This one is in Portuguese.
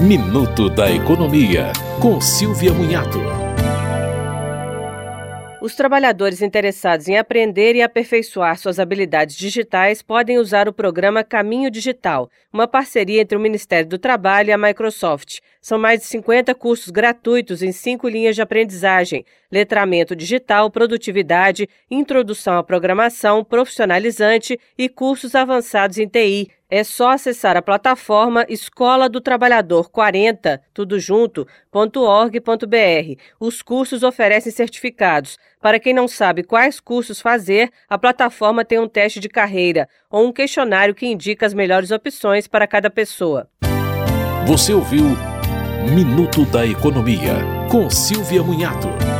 Minuto da Economia, com Silvia Munhato. Os trabalhadores interessados em aprender e aperfeiçoar suas habilidades digitais podem usar o programa Caminho Digital, uma parceria entre o Ministério do Trabalho e a Microsoft. São mais de 50 cursos gratuitos em cinco linhas de aprendizagem: letramento digital, produtividade, introdução à programação, profissionalizante e cursos avançados em TI. É só acessar a plataforma Escola do Trabalhador 40, tudo junto, .org.br. Os cursos oferecem certificados. Para quem não sabe quais cursos fazer, a plataforma tem um teste de carreira ou um questionário que indica as melhores opções para cada pessoa. Você ouviu Minuto da Economia, com Silvia Munhato.